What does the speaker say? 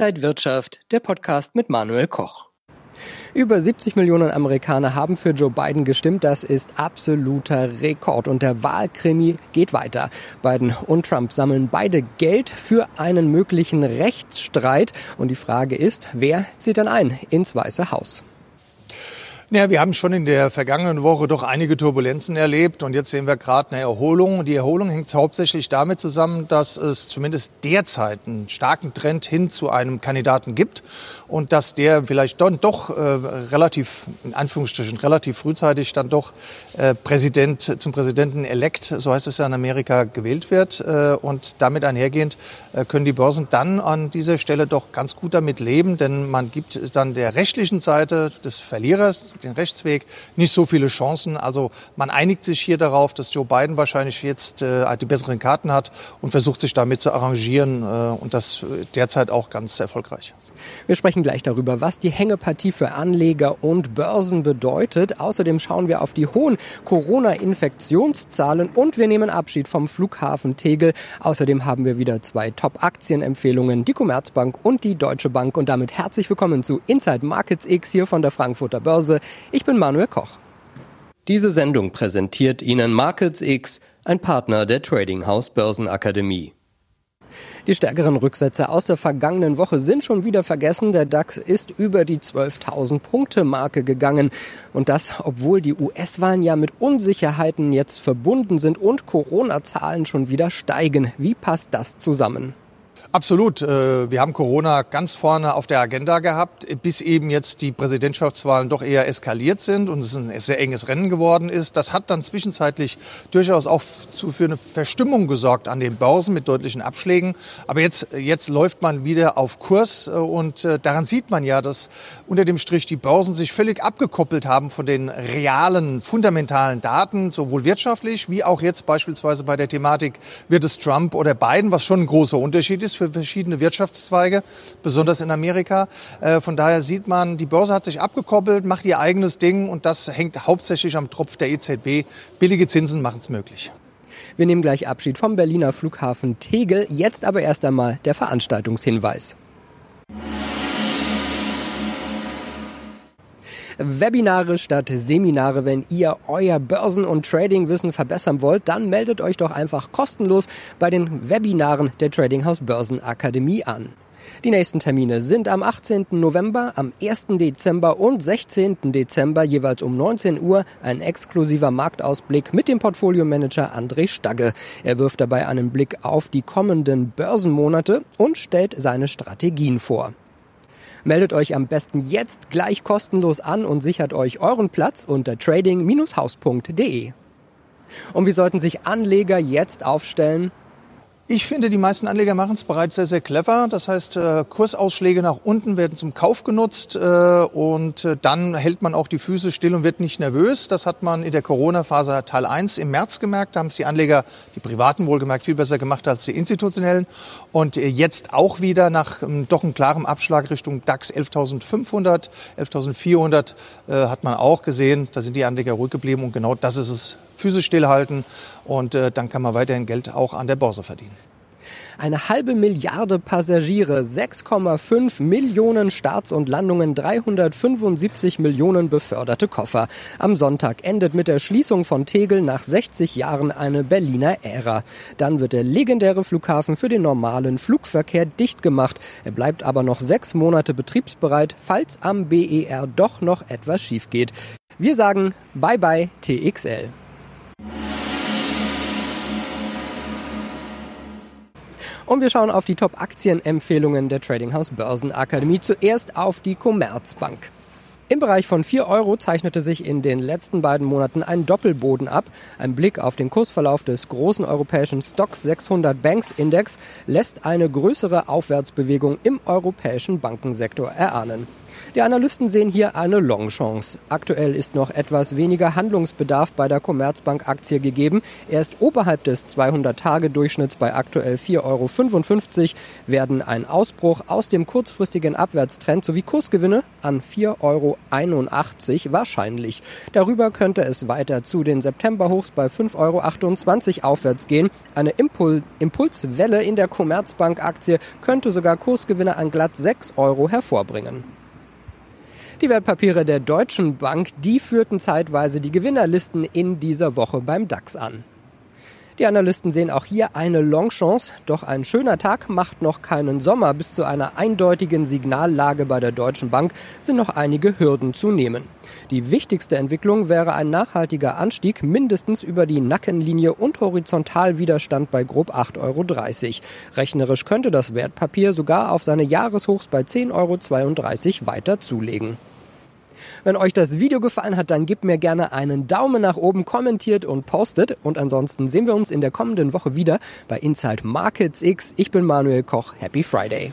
Inside Wirtschaft, der Podcast mit Manuel Koch. Über 70 Millionen Amerikaner haben für Joe Biden gestimmt. Das ist absoluter Rekord. Und der Wahlkrimi geht weiter. Biden und Trump sammeln beide Geld für einen möglichen Rechtsstreit. Und die Frage ist, wer zieht dann ein ins Weiße Haus? Ja, wir haben schon in der vergangenen Woche doch einige Turbulenzen erlebt und jetzt sehen wir gerade eine Erholung. Die Erholung hängt hauptsächlich damit zusammen, dass es zumindest derzeit einen starken Trend hin zu einem Kandidaten gibt und dass der vielleicht dann doch äh, relativ, in Anführungsstrichen, relativ frühzeitig dann doch äh, Präsident zum Präsidenten elekt, so heißt es ja in Amerika, gewählt wird. Äh, und damit einhergehend äh, können die Börsen dann an dieser Stelle doch ganz gut damit leben, denn man gibt dann der rechtlichen Seite des Verlierers, den Rechtsweg, nicht so viele Chancen. Also man einigt sich hier darauf, dass Joe Biden wahrscheinlich jetzt äh, die besseren Karten hat und versucht sich damit zu arrangieren äh, und das derzeit auch ganz erfolgreich. Wir sprechen gleich darüber, was die Hängepartie für Anleger und Börsen bedeutet. Außerdem schauen wir auf die hohen Corona-Infektionszahlen und wir nehmen Abschied vom Flughafen Tegel. Außerdem haben wir wieder zwei Top-Aktienempfehlungen, die Commerzbank und die Deutsche Bank. Und damit herzlich willkommen zu Inside Markets X hier von der Frankfurter Börse. Ich bin Manuel Koch. Diese Sendung präsentiert Ihnen Markets X, ein Partner der Trading House Börsenakademie. Die stärkeren Rücksätze aus der vergangenen Woche sind schon wieder vergessen. Der DAX ist über die 12.000 Punkte Marke gegangen. Und das, obwohl die US-Wahlen ja mit Unsicherheiten jetzt verbunden sind und Corona-Zahlen schon wieder steigen. Wie passt das zusammen? Absolut. Äh, wir haben Corona ganz vorne auf der Agenda gehabt, bis eben jetzt die Präsidentschaftswahlen doch eher eskaliert sind und es ein sehr enges Rennen geworden ist. Das hat dann zwischenzeitlich durchaus auch für eine Verstimmung gesorgt an den Börsen mit deutlichen Abschlägen. Aber jetzt, jetzt läuft man wieder auf Kurs äh, und äh, daran sieht man ja, dass unter dem Strich die Börsen sich völlig abgekoppelt haben von den realen, fundamentalen Daten, sowohl wirtschaftlich wie auch jetzt beispielsweise bei der Thematik, wird es Trump oder Biden, was schon ein großer Unterschied ist für verschiedene Wirtschaftszweige, besonders in Amerika. Äh, von daher sieht man, die Börse hat sich abgekoppelt, macht ihr eigenes Ding und das hängt hauptsächlich am Tropf der EZB. Billige Zinsen machen es möglich. Wir nehmen gleich Abschied vom Berliner Flughafen Tegel. Jetzt aber erst einmal der Veranstaltungshinweis. Webinare statt Seminare. Wenn ihr euer Börsen- und Tradingwissen verbessern wollt, dann meldet euch doch einfach kostenlos bei den Webinaren der Trading House Börsenakademie an. Die nächsten Termine sind am 18. November, am 1. Dezember und 16. Dezember jeweils um 19 Uhr ein exklusiver Marktausblick mit dem Portfoliomanager André Stagge. Er wirft dabei einen Blick auf die kommenden Börsenmonate und stellt seine Strategien vor. Meldet euch am besten jetzt gleich kostenlos an und sichert euch euren Platz unter trading-haus.de. Und wie sollten sich Anleger jetzt aufstellen? Ich finde, die meisten Anleger machen es bereits sehr, sehr clever. Das heißt, äh, Kursausschläge nach unten werden zum Kauf genutzt äh, und äh, dann hält man auch die Füße still und wird nicht nervös. Das hat man in der Corona-Phase Teil 1 im März gemerkt. Da haben es die Anleger, die privaten wohlgemerkt, viel besser gemacht als die institutionellen. Und jetzt auch wieder nach ähm, doch einem klaren Abschlag Richtung DAX 11.500, 11.400 hat man auch gesehen. Da sind die Anleger ruhig geblieben und genau das ist es. Füße stillhalten und äh, dann kann man weiterhin Geld auch an der Börse verdienen. Eine halbe Milliarde Passagiere, 6,5 Millionen Starts und Landungen, 375 Millionen beförderte Koffer. Am Sonntag endet mit der Schließung von Tegel nach 60 Jahren eine Berliner Ära. Dann wird der legendäre Flughafen für den normalen Flugverkehr dicht gemacht. Er bleibt aber noch sechs Monate betriebsbereit, falls am BER doch noch etwas schief geht. Wir sagen Bye bye TXL. Und wir schauen auf die Top-Aktienempfehlungen der Trading House Börsenakademie. Zuerst auf die Commerzbank. Im Bereich von 4 Euro zeichnete sich in den letzten beiden Monaten ein Doppelboden ab. Ein Blick auf den Kursverlauf des großen europäischen Stocks 600 Banks Index lässt eine größere Aufwärtsbewegung im europäischen Bankensektor erahnen. Die Analysten sehen hier eine Longchance. Aktuell ist noch etwas weniger Handlungsbedarf bei der Commerzbank-Aktie gegeben. Er ist oberhalb des 200-Tage-Durchschnitts bei aktuell 4,55 Euro. Werden ein Ausbruch aus dem kurzfristigen Abwärtstrend sowie Kursgewinne an 4,81 Euro wahrscheinlich. Darüber könnte es weiter zu den Septemberhochs bei 5,28 Euro aufwärts gehen. Eine Impul Impulswelle in der Commerzbank-Aktie könnte sogar Kursgewinne an glatt 6 Euro hervorbringen. Die Wertpapiere der Deutschen Bank, die führten zeitweise die Gewinnerlisten in dieser Woche beim DAX an. Die Analysten sehen auch hier eine Longchance, doch ein schöner Tag macht noch keinen Sommer. Bis zu einer eindeutigen Signallage bei der Deutschen Bank sind noch einige Hürden zu nehmen. Die wichtigste Entwicklung wäre ein nachhaltiger Anstieg mindestens über die Nackenlinie und Horizontalwiderstand bei grob 8,30 Euro. Rechnerisch könnte das Wertpapier sogar auf seine Jahreshochs bei 10,32 Euro weiter zulegen. Wenn euch das Video gefallen hat, dann gebt mir gerne einen Daumen nach oben, kommentiert und postet. Und ansonsten sehen wir uns in der kommenden Woche wieder bei Inside Markets X. Ich bin Manuel Koch. Happy Friday.